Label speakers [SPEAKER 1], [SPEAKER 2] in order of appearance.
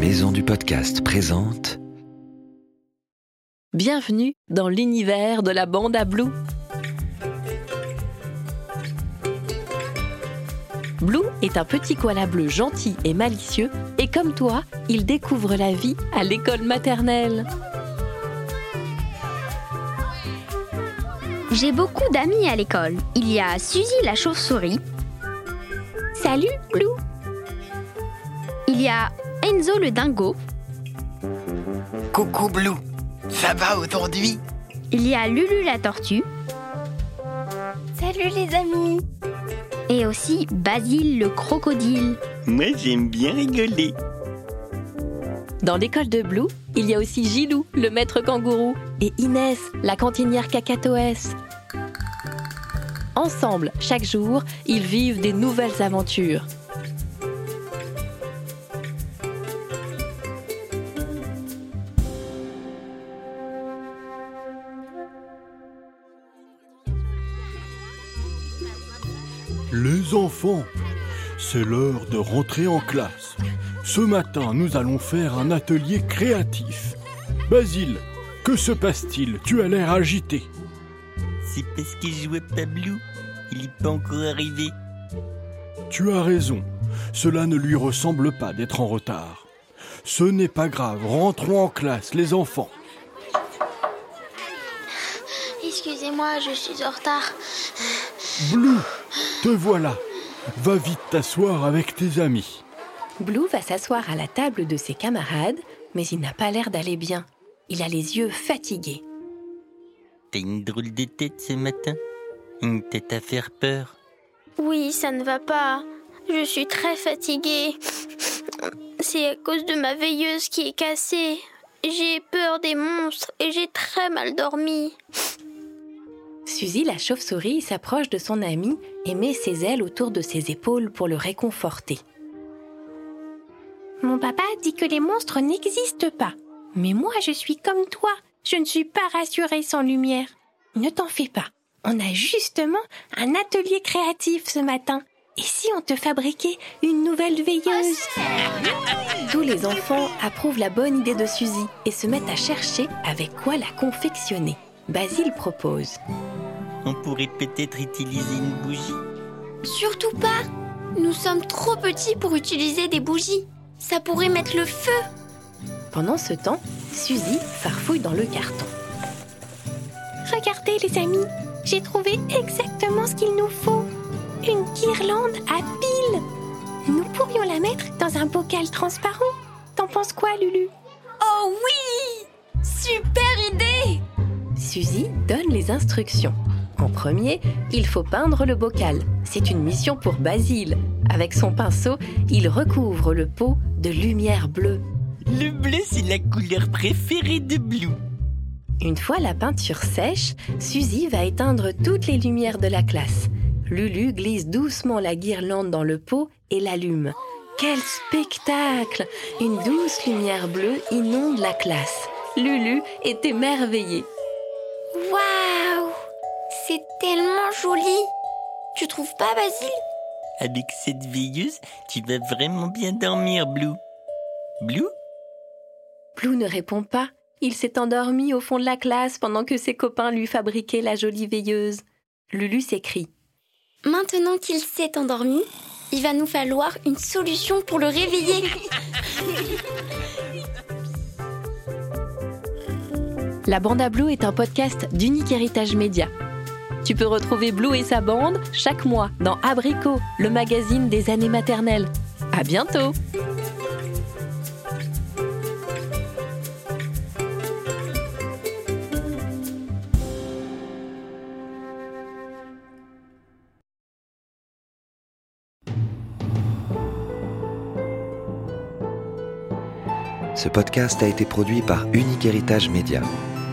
[SPEAKER 1] Maison du Podcast présente
[SPEAKER 2] Bienvenue dans l'univers de la bande à Blue. Blue est un petit koala bleu gentil et malicieux et comme toi, il découvre la vie à l'école maternelle.
[SPEAKER 3] J'ai beaucoup d'amis à l'école. Il y a Suzy la chauve-souris. Salut, Blue. Il y a Enzo le dingo.
[SPEAKER 4] Coucou Blue, ça va aujourd'hui?
[SPEAKER 3] Il y a Lulu la tortue.
[SPEAKER 5] Salut les amis
[SPEAKER 3] Et aussi Basile le crocodile.
[SPEAKER 6] Moi, j'aime bien rigoler.
[SPEAKER 2] Dans l'école de Blue, il y a aussi Gilou, le maître kangourou, et Inès, la cantinière cacatoès. Ensemble, chaque jour, ils vivent des nouvelles aventures.
[SPEAKER 7] Les enfants, c'est l'heure de rentrer en classe. Ce matin, nous allons faire un atelier créatif. Basile, que se passe-t-il? Tu as l'air agité.
[SPEAKER 6] C'est parce que je vois pas Blue. Il est pas encore arrivé.
[SPEAKER 7] Tu as raison. Cela ne lui ressemble pas d'être en retard. Ce n'est pas grave. Rentrons en classe, les enfants.
[SPEAKER 5] Excusez-moi, je suis en retard.
[SPEAKER 7] Blue, te voilà. Va vite t'asseoir avec tes amis.
[SPEAKER 2] Blue va s'asseoir à la table de ses camarades, mais il n'a pas l'air d'aller bien. Il a les yeux fatigués.
[SPEAKER 6] T'as une drôle de tête ce matin? Une tête à faire peur?
[SPEAKER 5] Oui, ça ne va pas. Je suis très fatiguée. C'est à cause de ma veilleuse qui est cassée. J'ai peur des monstres et j'ai très mal dormi.
[SPEAKER 2] Suzy, la chauve-souris, s'approche de son ami et met ses ailes autour de ses épaules pour le réconforter.
[SPEAKER 8] Mon papa dit que les monstres n'existent pas. Mais moi, je suis comme toi. Je ne suis pas rassurée sans lumière. Ne t'en fais pas. On a justement un atelier créatif ce matin. Et si on te fabriquait une nouvelle veilleuse?
[SPEAKER 2] Tous les enfants approuvent la bonne idée de Suzy et se mettent à chercher avec quoi la confectionner. Basile propose.
[SPEAKER 6] On pourrait peut-être utiliser une bougie.
[SPEAKER 5] Surtout pas. Nous sommes trop petits pour utiliser des bougies. Ça pourrait mettre le feu.
[SPEAKER 2] Pendant ce temps, Suzy farfouille dans le carton.
[SPEAKER 8] Regardez les amis, j'ai trouvé exactement ce qu'il nous faut. Une guirlande à piles. Nous pourrions la mettre dans un bocal transparent. T'en penses quoi, Lulu?
[SPEAKER 5] Oh oui Super idée
[SPEAKER 2] Suzy donne les instructions. En premier, il faut peindre le bocal. C'est une mission pour Basile. Avec son pinceau, il recouvre le pot de lumière bleue.
[SPEAKER 6] Le bleu, c'est la couleur préférée de Blue.
[SPEAKER 2] Une fois la peinture sèche, Suzy va éteindre toutes les lumières de la classe. Lulu glisse doucement la guirlande dans le pot et l'allume. Quel spectacle Une douce lumière bleue inonde la classe. Lulu est émerveillée.
[SPEAKER 5] C'est tellement joli Tu trouves pas, Basile?
[SPEAKER 6] Avec cette veilleuse, tu vas vraiment bien dormir, Blue. Blue?
[SPEAKER 2] Blue ne répond pas. Il s'est endormi au fond de la classe pendant que ses copains lui fabriquaient la jolie veilleuse. Lulu s'écrie.
[SPEAKER 5] Maintenant qu'il s'est endormi, il va nous falloir une solution pour le réveiller.
[SPEAKER 2] La Bande à Blue est un podcast d'Unique Héritage Média. Tu peux retrouver Blue et sa bande chaque mois dans Abricot, le magazine des années maternelles. À bientôt!
[SPEAKER 1] Ce podcast a été produit par Unique Héritage Média.